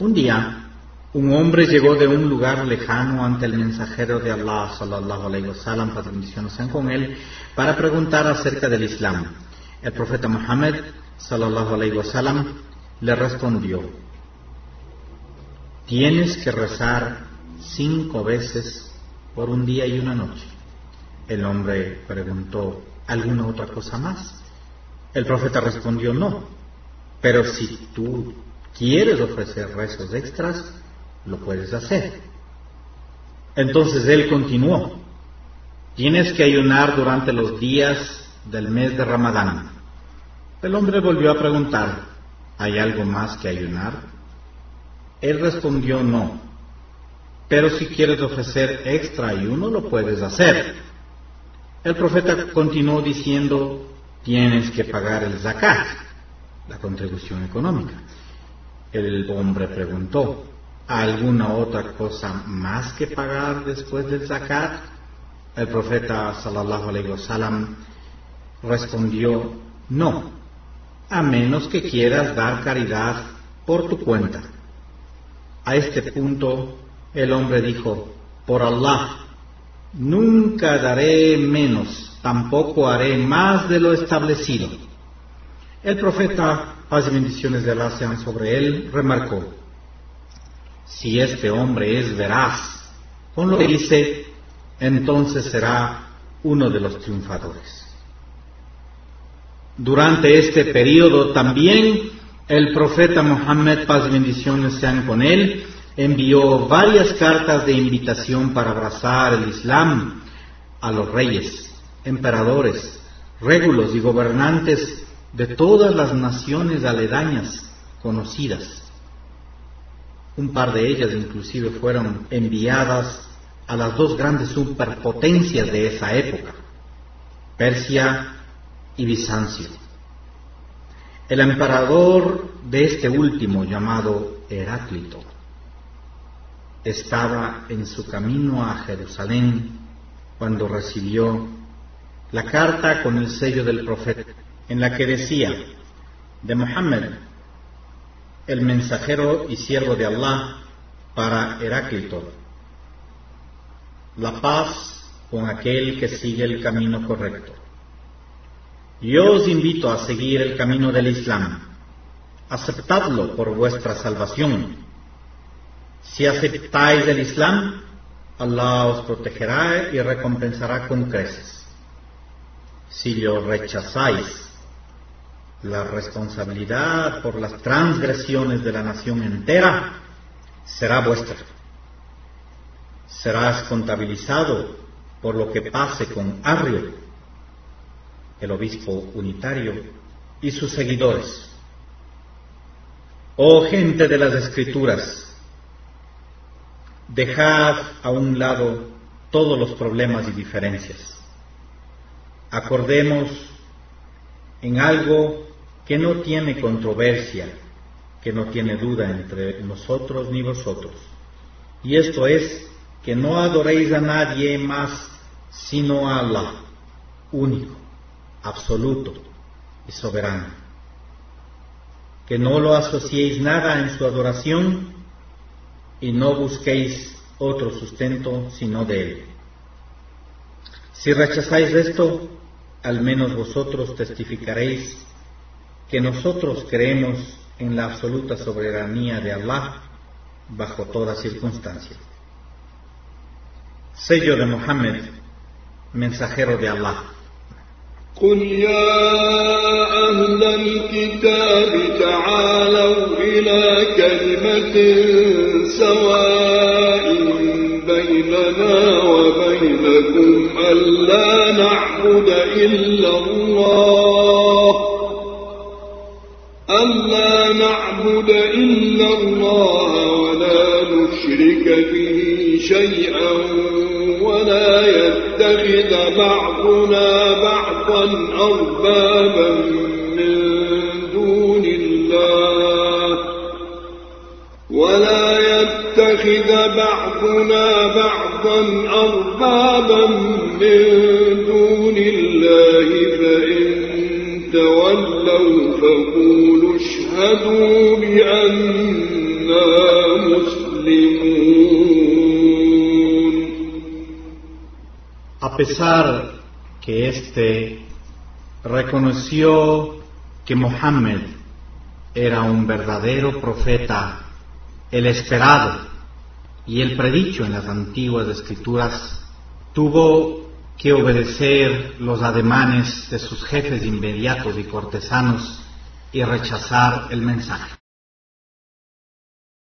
Un día, un hombre llegó de un lugar lejano ante el mensajero de Allah, sallallahu alayhi con él, para preguntar acerca del Islam. El profeta Muhammad, sallallahu alayhi le respondió, tienes que rezar cinco veces por un día y una noche. El hombre preguntó, ¿alguna otra cosa más? El profeta respondió, no, pero si tú quieres ofrecer rezos extras, lo puedes hacer. Entonces él continuó, tienes que ayunar durante los días del mes de Ramadán. El hombre volvió a preguntar, ¿hay algo más que ayunar? Él respondió, no, pero si quieres ofrecer extra ayuno, lo puedes hacer. El profeta continuó diciendo, tienes que pagar el zakat, la contribución económica. El hombre preguntó, ¿alguna otra cosa más que pagar después del zakat? El profeta sallallahu alaihi wasallam respondió, no, a menos que quieras dar caridad por tu cuenta. A este punto el hombre dijo, por Allah, nunca daré menos, tampoco haré más de lo establecido. El profeta, paz y bendiciones de sobre él, remarcó, si este hombre es veraz con lo que dice, entonces será uno de los triunfadores. Durante este periodo también el profeta Muhammad, paz y bendiciones sean con él, envió varias cartas de invitación para abrazar el Islam a los reyes, emperadores, régulos y gobernantes de todas las naciones aledañas conocidas. Un par de ellas inclusive fueron enviadas a las dos grandes superpotencias de esa época, Persia y Bizancio. El emperador de este último, llamado Heráclito, estaba en su camino a Jerusalén cuando recibió la carta con el sello del profeta, en la que decía, de Muhammad, el mensajero y siervo de Allah, para Heráclito, la paz con aquel que sigue el camino correcto. Yo os invito a seguir el camino del Islam. Aceptadlo por vuestra salvación. Si aceptáis el Islam, Allah os protegerá y recompensará con creces. Si lo rechazáis, la responsabilidad por las transgresiones de la nación entera será vuestra. Serás contabilizado por lo que pase con Arrio el obispo unitario, y sus seguidores. Oh gente de las escrituras, dejad a un lado todos los problemas y diferencias. Acordemos en algo que no tiene controversia, que no tiene duda entre nosotros ni vosotros. Y esto es que no adoréis a nadie más sino a Allah, único absoluto y soberano. Que no lo asociéis nada en su adoración y no busquéis otro sustento sino de él. Si rechazáis esto, al menos vosotros testificaréis que nosotros creemos en la absoluta soberanía de Allah bajo toda circunstancia. Sello de Mohammed, mensajero de Allah. قل يا أهل الكتاب تعالوا إلى كلمة سواء بيننا وبينكم ألا نعبد إلا الله نعبد إلا الله ولا نشرك به شيئا ولا يتخذ بعضنا بعضا أربابا من دون الله ولا يتخذ بعضنا بعضا أربابا من A pesar que este reconoció que Mohammed era un verdadero profeta, el esperado y el predicho en las antiguas escrituras, tuvo que obedecer los ademanes de sus jefes inmediatos y cortesanos y rechazar el mensaje.